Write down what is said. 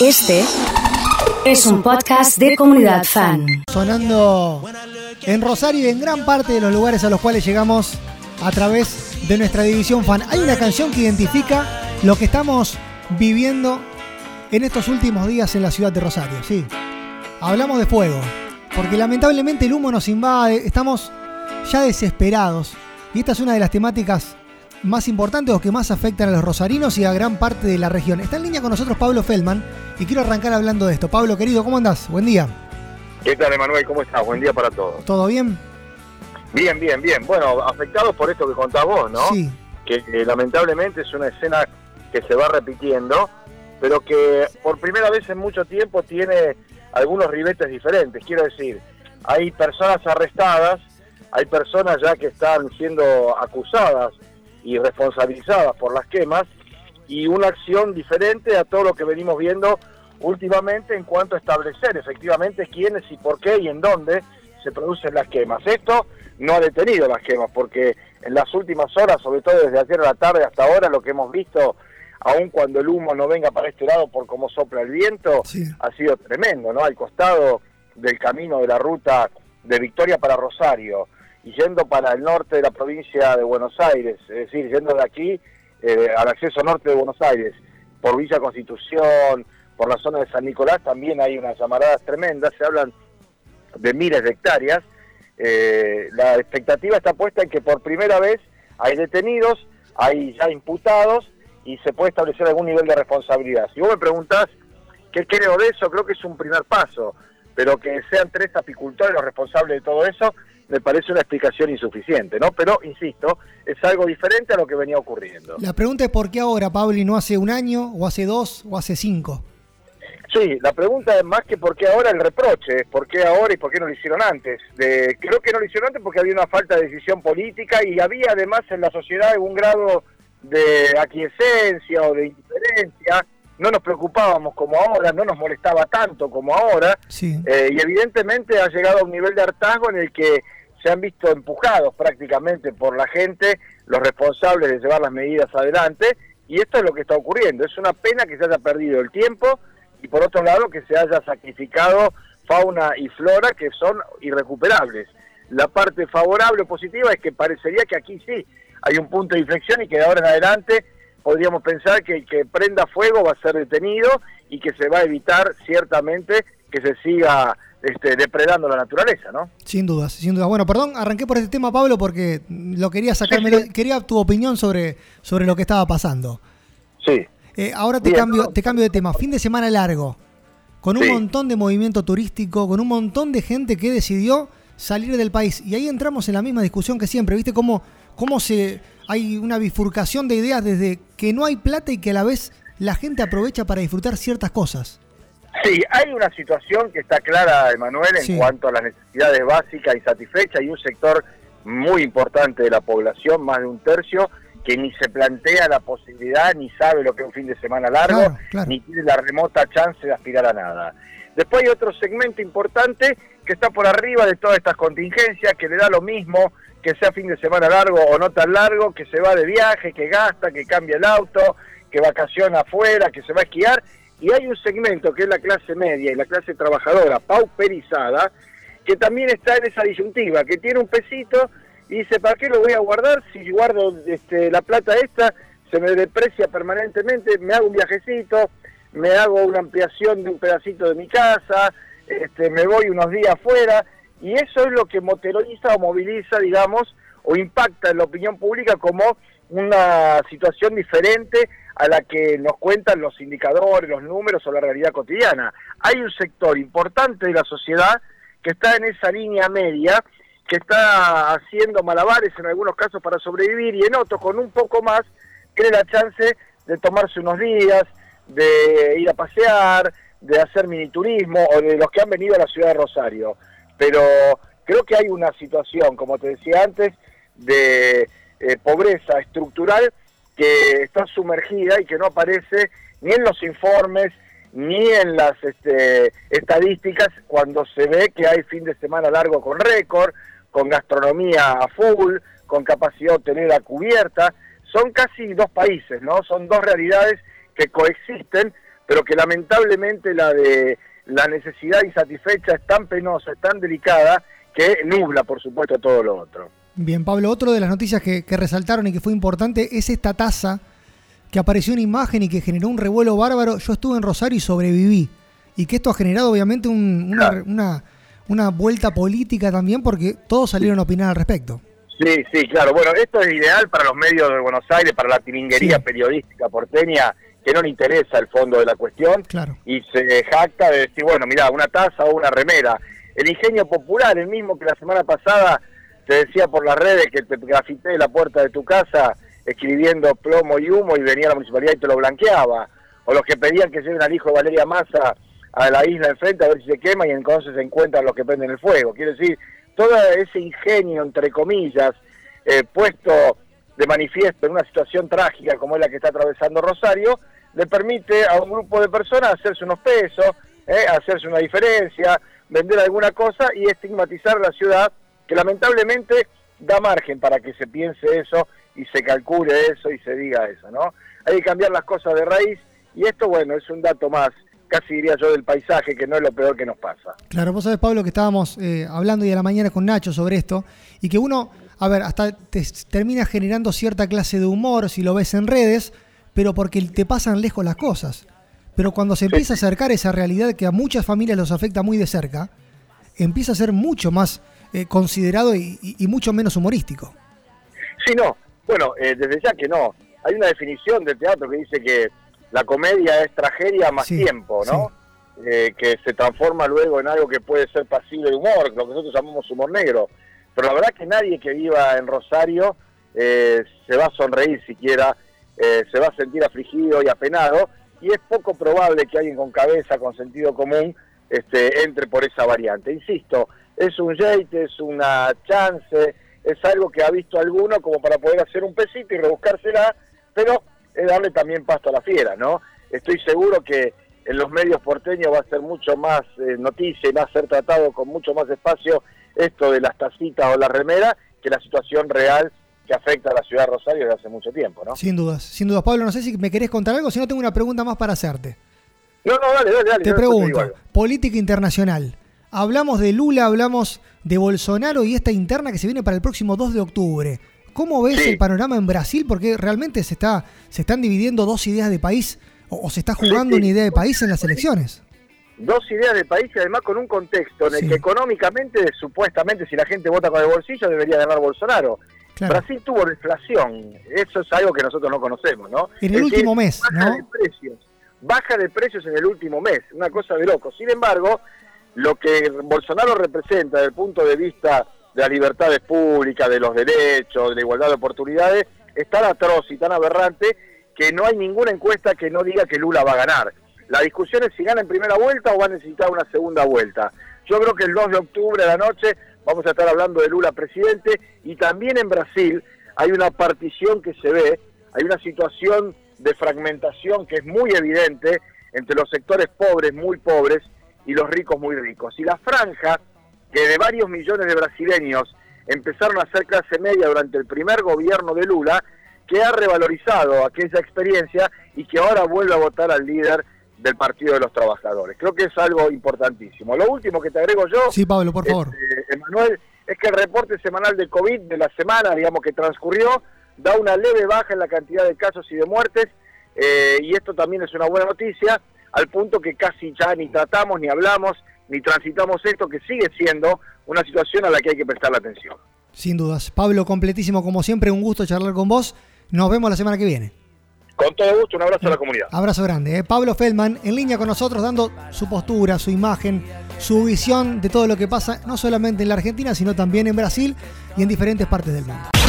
Este es un podcast de comunidad fan. Sonando en Rosario y en gran parte de los lugares a los cuales llegamos a través de nuestra división fan. Hay una canción que identifica lo que estamos viviendo en estos últimos días en la ciudad de Rosario, sí. Hablamos de fuego, porque lamentablemente el humo nos invade, estamos ya desesperados. Y esta es una de las temáticas más importantes o que más afectan a los rosarinos y a gran parte de la región. Está en línea con nosotros Pablo Feldman y quiero arrancar hablando de esto. Pablo, querido, ¿cómo andás? Buen día. ¿Qué tal, Emanuel? ¿Cómo estás? Buen día para todos. ¿Todo bien? Bien, bien, bien. Bueno, afectados por esto que contás vos, ¿no? Sí. Que eh, lamentablemente es una escena que se va repitiendo, pero que por primera vez en mucho tiempo tiene algunos ribetes diferentes. Quiero decir, hay personas arrestadas, hay personas ya que están siendo acusadas y responsabilizadas por las quemas y una acción diferente a todo lo que venimos viendo últimamente en cuanto a establecer efectivamente quiénes y por qué y en dónde se producen las quemas. Esto no ha detenido las quemas porque en las últimas horas, sobre todo desde ayer a la tarde hasta ahora, lo que hemos visto, aun cuando el humo no venga para este lado por cómo sopla el viento, Sí. ha sido tremendo, ¿no? Al costado del camino de la ruta de Victoria para Rosario y yendo para el norte de la provincia de Buenos Aires, es decir, yendo de aquí eh, al acceso norte de Buenos Aires, por Villa Constitución, por la zona de San Nicolás, también hay unas llamaradas tremendas, se hablan de miles de hectáreas. Eh, la expectativa está puesta en que por primera vez hay detenidos, hay ya imputados y se puede establecer algún nivel de responsabilidad. Si vos me preguntás qué creo de eso, creo que es un primer paso, pero que sean tres apicultores los responsables de todo eso, me parece una explicación insuficiente, ¿no? Pero, insisto, es algo diferente a lo que venía ocurriendo. La pregunta es por qué ahora, Pablo, y no hace un año, o hace dos, o hace cinco. Sí, la pregunta es más que por qué ahora el reproche, es por qué ahora y por qué no lo hicieron antes. De, creo que no lo hicieron antes porque había una falta de decisión política y había además en la sociedad algún grado de aquiescencia o de indiferencia. No nos preocupábamos como ahora, no nos molestaba tanto como ahora. Sí. Eh, y evidentemente ha llegado a un nivel de hartazgo en el que se han visto empujados prácticamente por la gente, los responsables de llevar las medidas adelante, y esto es lo que está ocurriendo. Es una pena que se haya perdido el tiempo y por otro lado que se haya sacrificado fauna y flora que son irrecuperables. La parte favorable o positiva es que parecería que aquí sí hay un punto de inflexión y que de ahora en adelante podríamos pensar que el que prenda fuego va a ser detenido y que se va a evitar ciertamente que se siga este, depredando la naturaleza, ¿no? Sin dudas, sin dudas. Bueno, perdón, arranqué por este tema, Pablo, porque lo quería sacarme, quería tu opinión sobre, sobre lo que estaba pasando. Sí. Eh, ahora te Bien, cambio, ¿no? te cambio de tema. Fin de semana largo, con un Sí. montón de movimiento turístico, con un montón de gente que decidió salir del país. Y ahí entramos en la misma discusión que siempre, ¿viste? Cómo, cómo se hay una bifurcación de ideas desde que no hay plata y que a la vez la gente aprovecha para disfrutar ciertas cosas. Sí, hay una situación que está clara, Emanuel, en Sí. cuanto a las necesidades básicas y satisfechas. y un sector muy importante de la población, más de un tercio, que ni se plantea la posibilidad, ni sabe lo que es un fin de semana largo, Claro, claro. ni tiene la remota chance de aspirar a nada. Después hay otro segmento importante que está por arriba de todas estas contingencias, que le da lo mismo que sea fin de semana largo o no tan largo, que se va de viaje, que gasta, que cambia el auto, que vacaciona afuera, que se va a esquiar. Y hay un segmento que es la clase media y la clase trabajadora pauperizada, que también está en esa disyuntiva, que tiene un pesito y dice, ¿para qué lo voy a guardar? Si guardo este, la plata esta, se me deprecia permanentemente, me hago un viajecito, me hago una ampliación de un pedacito de mi casa, este, me voy unos días afuera, y eso es lo que motoriza o moviliza, digamos, o impacta en la opinión pública como una situación diferente a la que nos cuentan los indicadores, los números o la realidad cotidiana. Hay un sector importante de la sociedad que está en esa línea media, que está haciendo malabares en algunos casos para sobrevivir y en otros con un poco más tiene la chance de tomarse unos días, de ir a pasear, de hacer miniturismo o de los que han venido a la ciudad de Rosario. Pero creo que hay una situación, como te decía antes, de eh, pobreza estructural que está sumergida y que no aparece ni en los informes ni en las este, estadísticas cuando se ve que hay fin de semana largo con récord, con gastronomía a full, con capacidad hotelera cubierta. Son casi dos países, ¿no? Son dos realidades que coexisten, pero que lamentablemente la de la necesidad insatisfecha es tan penosa, es tan delicada, que nubla, por supuesto, todo lo otro. Bien, Pablo, otro de las noticias que, resaltaron y que fue importante es esta tasa que apareció en imagen y que generó un revuelo bárbaro. Yo estuve en Rosario y sobreviví. Y que esto ha generado obviamente una, una, una, vuelta política también porque todos salieron a opinar al respecto. Sí, sí, claro. Bueno, esto es ideal para los medios de Buenos Aires, para la tiringuería periodística porteña, que no le interesa el fondo de la cuestión. Claro. Y se jacta de decir, bueno, mira, una taza o una remera. El ingenio popular, el mismo que la semana pasada te decía por las redes que te grafité la puerta de tu casa escribiendo plomo y humo y venía la municipalidad y te lo blanqueaba. O los que pedían que lleven al hijo de Valeria Massa a la isla enfrente a ver si se quema y entonces se encuentran los que prenden el fuego. Quiero decir, todo ese ingenio, entre comillas, eh, puesto de manifiesto en una situación trágica como es la que está atravesando Rosario, le permite a un grupo de personas hacerse unos pesos, eh, hacerse una diferencia, vender alguna cosa y estigmatizar la ciudad que lamentablemente da margen para que se piense eso y se calcule eso y se diga eso, ¿no? Hay que cambiar las cosas de raíz y esto, bueno, es un dato más, casi diría yo, del paisaje, que no es lo peor que nos pasa. Claro, vos sabés, Pablo, que estábamos eh, hablando hoy a la mañana con Nacho sobre esto y que uno, a ver, hasta te termina generando cierta clase de humor si lo ves en redes, pero porque te pasan lejos las cosas. Pero cuando se empieza a acercar esa realidad que a muchas familias los afecta muy de cerca, empieza a ser mucho más eh, considerado y, mucho menos humorístico. Sí, no. Bueno, eh, desde ya que no. Hay una definición de teatro que dice que la comedia es tragedia más tiempo, ¿no? Eh, que se transforma luego en algo que puede ser pasible de humor, lo que nosotros llamamos humor negro. Pero la verdad que nadie que viva en Rosario se va a sonreír siquiera, se va a sentir afligido y apenado, y es poco probable que alguien con cabeza, con sentido común, este, entre por esa variante. Insisto, es un jeite, es una chance, es algo que ha visto alguno como para poder hacer un pesito y rebuscársela, pero es darle también pasto a la fiera, ¿no? Estoy seguro que en los medios porteños va a ser mucho más eh, noticia y va a ser tratado con mucho más espacio esto de las tacitas o la remera que la situación real que afecta a la ciudad de Rosario desde hace mucho tiempo, ¿no? Sin dudas, sin dudas. Pablo, no sé si me querés contar algo, si no tengo una pregunta más para hacerte. No, no, dale, dale, dale. Te pregunto, política internacional. Hablamos de Lula, hablamos de Bolsonaro y esta interna que se viene para el próximo 2 de octubre. ¿Cómo ves el panorama en Brasil? Porque realmente se, está, se están dividiendo dos ideas de país o, se está jugando una idea de país en las elecciones. Dos ideas de país y además con un contexto en el que económicamente, supuestamente, si la gente vota con el bolsillo, debería ganar Bolsonaro. Brasil tuvo inflación, eso es algo que nosotros no conocemos, ¿no? En el último mes, baja De precios, baja de precios en el último mes, una cosa de loco. Sin embargo, lo que Bolsonaro representa desde el punto de vista de las libertades públicas, de los derechos, de la igualdad de oportunidades, es tan atroz y tan aberrante que no hay ninguna encuesta que no diga que Lula va a ganar. La discusión es si gana en primera vuelta o va a necesitar una segunda vuelta. Yo creo que el 2 de octubre a la noche vamos a estar hablando de Lula presidente y también en Brasil hay una partición que se ve, hay una situación de fragmentación que es muy evidente entre los sectores pobres, muy pobres, y los ricos muy ricos. Y la franja, que de varios millones de brasileños empezaron a ser clase media durante el primer gobierno de Lula, que ha revalorizado aquella experiencia y que ahora vuelve a votar al líder del Partido de los Trabajadores. Creo que es algo importantísimo. Lo último que te agrego yo, sí, Pablo, por favor. Este, Emanuel, es que el reporte semanal de COVID de la semana, digamos, que transcurrió, da una leve baja en la cantidad de casos y de muertes, eh, y esto también es una buena noticia al punto que casi ya ni tratamos, ni hablamos, ni transitamos esto, que sigue siendo una situación a la que hay que prestar la atención. Sin dudas. Pablo, completísimo como siempre, un gusto charlar con vos. Nos vemos la semana que viene. Con todo gusto, un abrazo a la comunidad. Abrazo grande. ¿eh? Pablo Feldman en línea con nosotros dando su postura, su imagen, su visión de todo lo que pasa, no solamente en la Argentina, sino también en Brasil y en diferentes partes del mundo.